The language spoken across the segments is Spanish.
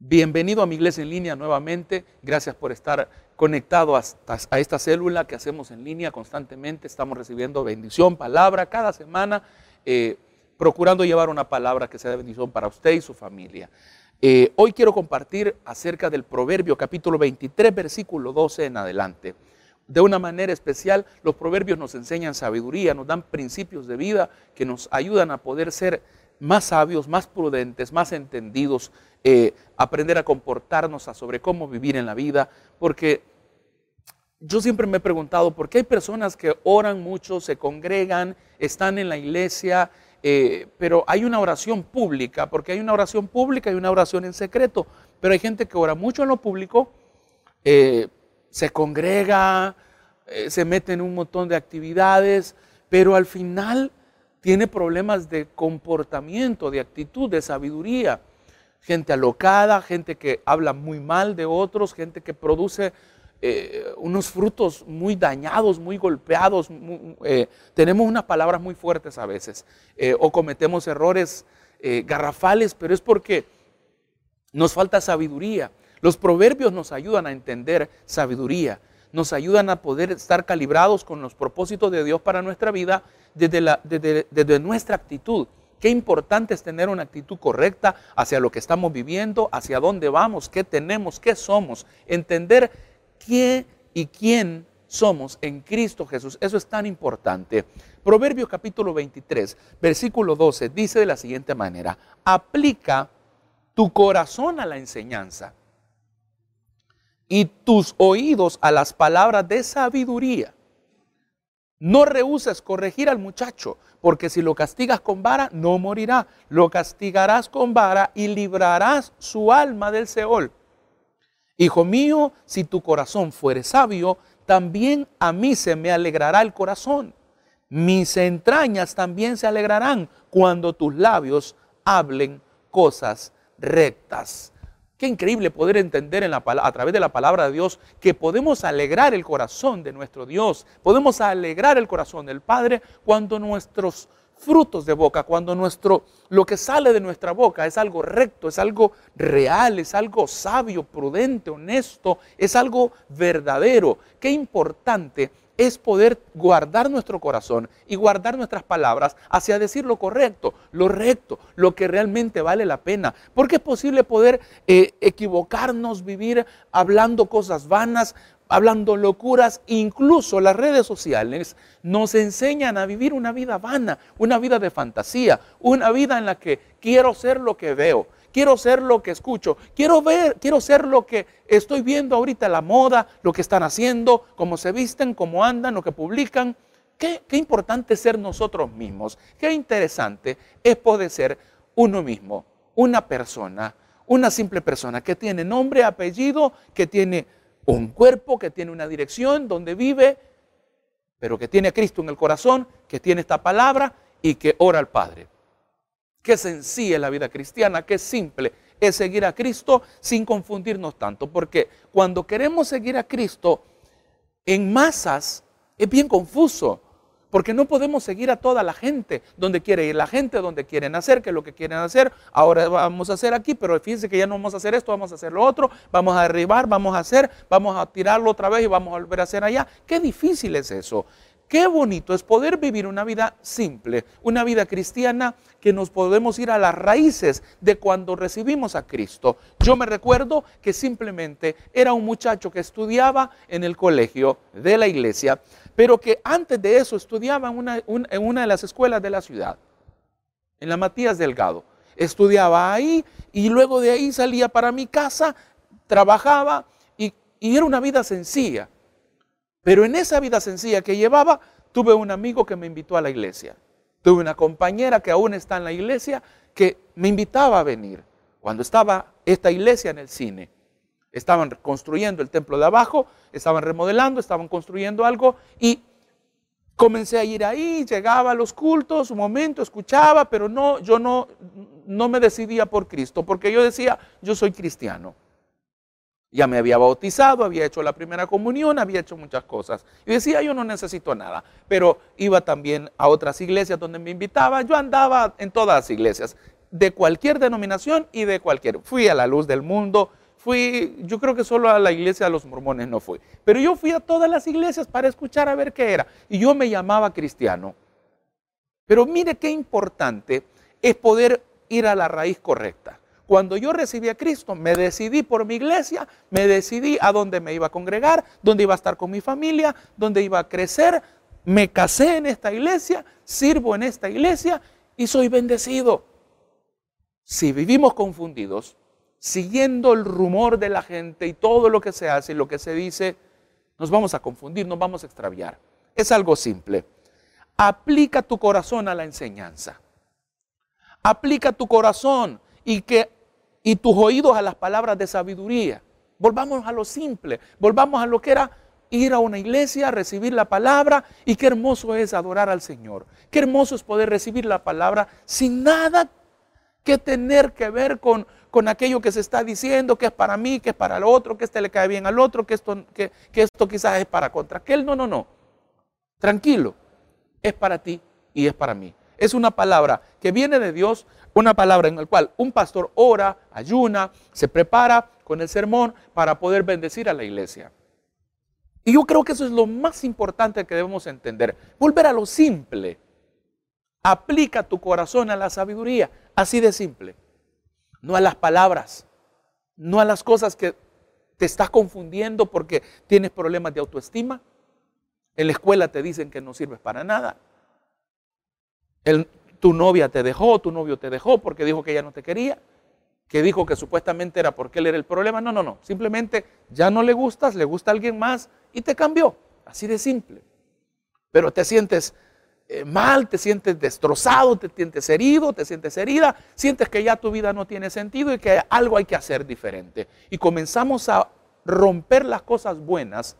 Bienvenido a mi iglesia en línea nuevamente. Gracias por estar conectado a, esta célula que hacemos en línea constantemente. Estamos recibiendo bendición, palabra cada semana, eh, procurando llevar una palabra que sea de bendición para usted y su familia. Eh, hoy quiero compartir acerca del Proverbio capítulo 23, versículo 12 en adelante. De una manera especial, los proverbios nos enseñan sabiduría, nos dan principios de vida que nos ayudan a poder ser más sabios, más prudentes, más entendidos, eh, aprender a comportarnos sobre cómo vivir en la vida, porque yo siempre me he preguntado por qué hay personas que oran mucho, se congregan, están en la iglesia, eh, pero hay una oración pública, porque hay una oración pública y una oración en secreto, pero hay gente que ora mucho en lo público, eh, se congrega, se mete en un montón de actividades, pero al final tiene problemas de comportamiento, de actitud, de sabiduría. Gente alocada, gente que habla muy mal de otros, gente que produce eh, unos frutos muy dañados, muy golpeados. Eh, tenemos unas palabras muy fuertes a veces eh, o cometemos errores garrafales, pero es porque nos falta sabiduría. Los proverbios nos ayudan a entender sabiduría nos ayudan a poder estar calibrados con los propósitos de Dios para nuestra vida desde, nuestra actitud. Qué importante es tener una actitud correcta hacia lo que estamos viviendo, hacia dónde vamos, qué tenemos, qué somos. Entender qué y quién somos en Cristo Jesús. Eso es tan importante. Proverbios capítulo 23, versículo 12 dice de la siguiente manera, aplica tu corazón a la enseñanza y tus oídos a las palabras de sabiduría. No rehuses corregir al muchacho, porque si lo castigas con vara, no morirá. Lo castigarás con vara y librarás su alma del Seol. Hijo mío, si tu corazón fuere sabio, también a mí se me alegrará el corazón. Mis entrañas también se alegrarán cuando tus labios hablen cosas rectas. Qué increíble poder entender en la, a través de la palabra de Dios que podemos alegrar el corazón de nuestro Dios, podemos alegrar el corazón del Padre cuando nuestros frutos de boca, cuando nuestro lo que sale de nuestra boca es algo recto, es algo real, es algo sabio, prudente, honesto, es algo verdadero. Qué importante es poder guardar nuestro corazón y guardar nuestras palabras hacia decir lo correcto, lo recto, lo que realmente vale la pena. Porque es posible poder eh, equivocarnos, vivir hablando cosas vanas, hablando locuras, incluso las redes sociales nos enseñan a vivir una vida vana, una vida de fantasía, una vida en la que quiero ser lo que veo quiero ser lo que escucho, quiero ver, quiero ser lo que estoy viendo ahorita, la moda, lo que están haciendo, cómo se visten, cómo andan, lo que publican. Qué, qué importante ser nosotros mismos, qué interesante es poder ser uno mismo, una persona, una simple persona que tiene nombre, apellido, que tiene un cuerpo, que tiene una dirección donde vive, pero que tiene a Cristo en el corazón, que tiene esta palabra y que ora al Padre. Qué sencilla es la vida cristiana, qué simple es seguir a Cristo sin confundirnos tanto, porque cuando queremos seguir a Cristo en masas es bien confuso, porque no podemos seguir a toda la gente donde quiere ir la gente, donde quieren hacer, que es lo que quieren hacer, ahora vamos a hacer aquí, pero fíjense que ya no vamos a hacer esto, vamos a hacer lo otro, vamos a derribar, vamos a hacer, vamos a tirarlo otra vez y vamos a volver a hacer allá. Qué difícil es eso. Qué bonito es poder vivir una vida simple, una vida cristiana que nos podemos ir a las raíces de cuando recibimos a Cristo. Yo me recuerdo que simplemente era un muchacho que estudiaba en el colegio de la iglesia, pero que antes de eso estudiaba en una, de las escuelas de la ciudad, en la Matías Delgado. Estudiaba ahí y luego de ahí salía para mi casa, trabajaba y, y era una vida sencilla pero en esa vida sencilla que llevaba, tuve un amigo que me invitó a la iglesia. Tuve una compañera que aún está en la iglesia que me invitaba a venir. Cuando estaba esta iglesia en el cine, estaban construyendo el templo de abajo, estaban remodelando, estaban construyendo algo y comencé a ir ahí, llegaba a los cultos, un momento, escuchaba, pero no, yo no, no me decidía por Cristo, porque yo decía, yo soy cristiano. Ya me había bautizado, había hecho la primera comunión, había hecho muchas cosas. Y decía, yo no necesito nada. Pero iba también a otras iglesias donde me invitaba. Yo andaba en todas las iglesias. de cualquier denominación y de cualquier. Fui a la luz del mundo, fui, yo creo que solo a la iglesia de los mormones no fui, pero yo fui a todas las iglesias para escuchar a ver qué era. Y yo me llamaba cristiano. Pero mire qué importante es poder ir a la raíz correcta. Cuando yo recibí a Cristo, me decidí por mi iglesia, me decidí a dónde me iba a congregar, dónde iba a estar con mi familia, dónde iba a crecer. Me casé en esta iglesia, sirvo en esta iglesia y soy bendecido. Si vivimos confundidos, siguiendo el rumor de la gente y todo lo que se hace y lo que se dice, nos vamos a confundir, nos vamos a extraviar. Es algo simple. Aplica tu corazón a la enseñanza. Aplica tu corazón y, que, y tus oídos a las palabras de sabiduría. Volvamos a lo simple, volvamos a lo que era ir a una iglesia, recibir la palabra y qué hermoso es adorar al Señor. Qué hermoso es poder recibir la palabra sin nada que tener que ver con, con aquello que se está diciendo, que es para mí, que es para el otro, que este le cae bien al otro, que esto, que, que esto quizás es para contra aquel. No, no, no. Tranquilo. Es para ti y es para mí. Es una palabra que viene de Dios, una palabra en la cual un pastor ora, ayuna, se prepara con el sermón para poder bendecir a la iglesia. Y yo creo que eso es lo más importante que debemos entender. Volver a lo simple. Aplica tu corazón a la sabiduría. Así de simple. No a las palabras. No a las cosas que te estás confundiendo porque tienes problemas de autoestima. En la escuela te dicen que no sirves para nada. Tu novia te dejó, tu novio te dejó porque dijo que ella no te quería, que dijo que supuestamente era porque él era el problema. No, no, no. Simplemente ya no le gustas, le gusta a alguien más y te cambió. Así de simple. Pero te sientes eh, mal, te sientes destrozado, te sientes herido, te sientes herida, sientes que ya tu vida no tiene sentido y que algo hay que hacer diferente. Y comenzamos a romper las cosas buenas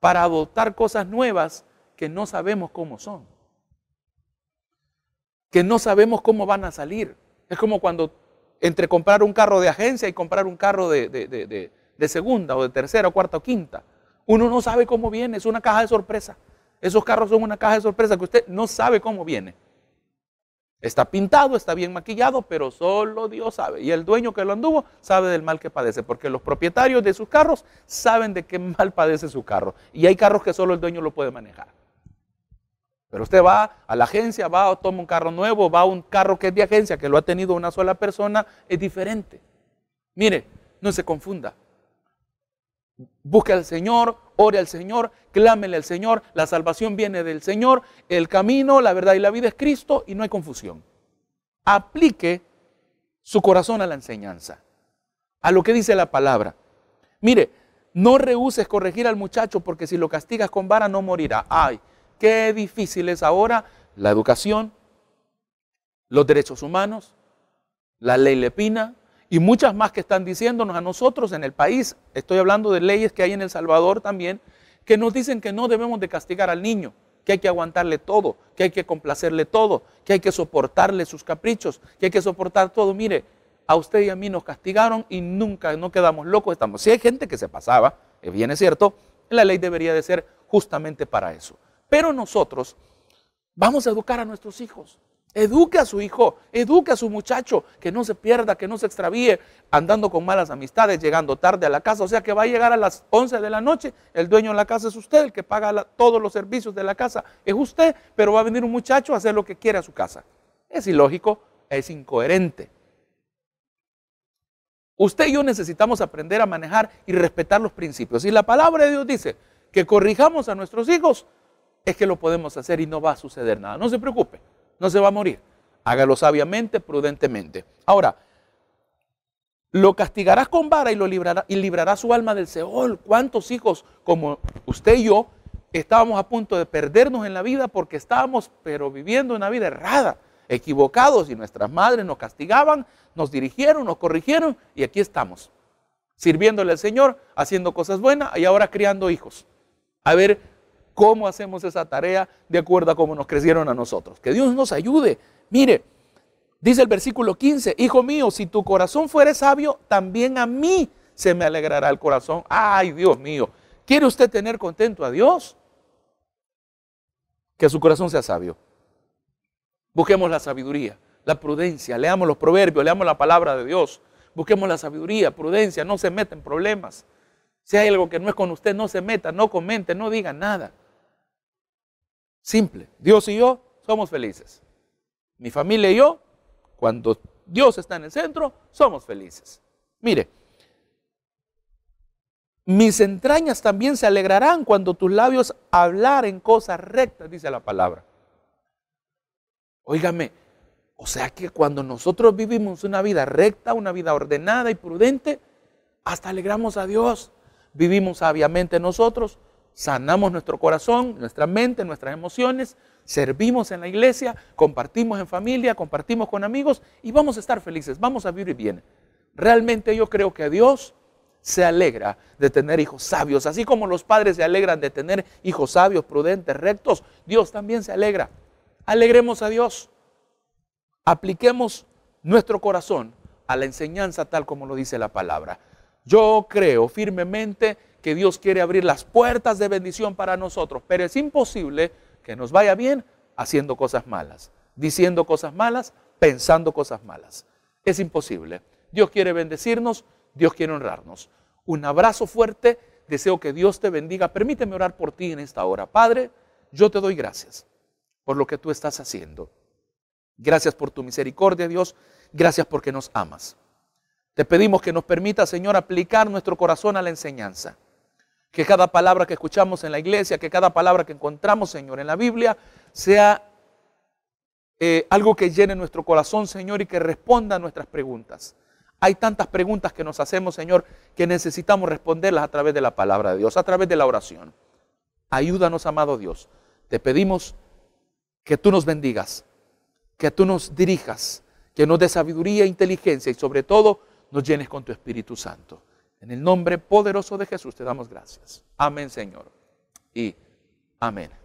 para adoptar cosas nuevas que no sabemos cómo son, que no sabemos cómo van a salir. Es como cuando entre comprar un carro de agencia y comprar un carro de, de segunda o de tercera o cuarta o quinta. Uno no sabe cómo viene, es una caja de sorpresa. Esos carros son una caja de sorpresa que usted no sabe cómo viene. Está pintado, está bien maquillado, pero solo Dios sabe. Y el dueño que lo anduvo sabe del mal que padece, porque los propietarios de sus carros saben de qué mal padece su carro. Y hay carros que solo el dueño lo puede manejar. Pero usted va a la agencia, va, toma un carro nuevo, va a un carro que es de agencia, que lo ha tenido una sola persona, es diferente. Mire, no se confunda. Busque al Señor, ore al Señor, clámele al Señor, la salvación viene del Señor, el camino, la verdad y la vida es Cristo y no hay confusión. Aplique su corazón a la enseñanza, a lo que dice la palabra. Mire, no rehuses corregir al muchacho porque si lo castigas con vara no morirá. Ay, qué difícil es ahora la educación, los derechos humanos, la ley lepina, y muchas más que están diciéndonos a nosotros en el país, estoy hablando de leyes que hay en El Salvador también, que nos dicen que no debemos de castigar al niño, que hay que aguantarle todo, que hay que complacerle todo, que hay que soportarle sus caprichos, que hay que soportar todo. Mire, a usted y a mí nos castigaron y nunca no quedamos locos, estamos. Si hay gente que se pasaba, es bien es cierto, la ley debería de ser justamente para eso. Pero nosotros vamos a educar a nuestros hijos. Eduque a su hijo, eduque a su muchacho, que no se pierda, que no se extravíe andando con malas amistades, llegando tarde a la casa. O sea que va a llegar a las 11 de la noche, el dueño de la casa es usted, el que paga todos los servicios de la casa es usted, pero va a venir un muchacho a hacer lo que quiere a su casa. Es ilógico, es incoherente. Usted y yo necesitamos aprender a manejar y respetar los principios. Y la palabra de Dios dice que corrijamos a nuestros hijos, es que lo podemos hacer y no va a suceder nada. No se preocupe no se va a morir. Hágalo sabiamente, prudentemente. Ahora, lo castigarás con vara y lo librará, y librará su alma del Seol. ¿Cuántos hijos como usted y yo estábamos a punto de perdernos en la vida porque estábamos, pero viviendo una vida errada, equivocados y nuestras madres nos castigaban, nos dirigieron, nos corrigieron y aquí estamos, sirviéndole al Señor, haciendo cosas buenas y ahora criando hijos. A ver cómo hacemos esa tarea de acuerdo a cómo nos crecieron a nosotros. Que Dios nos ayude. Mire, dice el versículo 15, Hijo mío, si tu corazón fuere sabio, también a mí se me alegrará el corazón. Ay, Dios mío, ¿quiere usted tener contento a Dios? Que su corazón sea sabio. Busquemos la sabiduría. la prudencia, leamos los proverbios, leamos la palabra de Dios, busquemos la sabiduría, prudencia, no se meta en problemas. Si hay algo que no es con usted, no se meta, no comente, no diga nada. Simple. Dios y yo somos felices. Mi familia y yo, cuando Dios está en el centro, somos felices. Mire, mis entrañas también se alegrarán cuando tus labios hablaren cosas rectas, dice la palabra. Óigame, o sea que cuando nosotros vivimos una vida recta, una vida ordenada y prudente, hasta alegramos a Dios. Vivimos sabiamente nosotros, sanamos nuestro corazón, nuestra mente, nuestras emociones, servimos en la iglesia, compartimos en familia, compartimos con amigos y vamos a estar felices, vamos a vivir bien. Realmente yo creo que Dios se alegra de tener hijos sabios, así como los padres se alegran de tener hijos sabios, prudentes, rectos, Dios también se alegra. Alegremos a Dios. Apliquemos nuestro corazón a la enseñanza tal como lo dice la palabra. Yo creo firmemente que Dios quiere abrir las puertas de bendición para nosotros, pero es imposible que nos vaya bien haciendo cosas malas, diciendo cosas malas, pensando cosas malas. Es imposible. Dios quiere bendecirnos, Dios quiere honrarnos. Un abrazo fuerte, deseo que Dios te bendiga. Permíteme orar por ti en esta hora. Padre, yo te doy gracias por lo que tú estás haciendo. Gracias por tu misericordia, Dios. Gracias porque nos amas. Te pedimos que nos permita, Señor, aplicar nuestro corazón a la enseñanza. Que cada palabra que escuchamos en la iglesia, que cada palabra que encontramos, Señor, en la Biblia, sea eh, algo que llene nuestro corazón, Señor, y que responda a nuestras preguntas. Hay tantas preguntas que nos hacemos, Señor, que necesitamos responderlas a través de la palabra de Dios, a través de la oración. Ayúdanos, amado Dios. Te pedimos que tú nos bendigas, que tú nos dirijas, que nos dé sabiduría e inteligencia y sobre todo nos llenes con tu Espíritu Santo. En el nombre poderoso de Jesús te damos gracias. Amén, Señor. Y amén.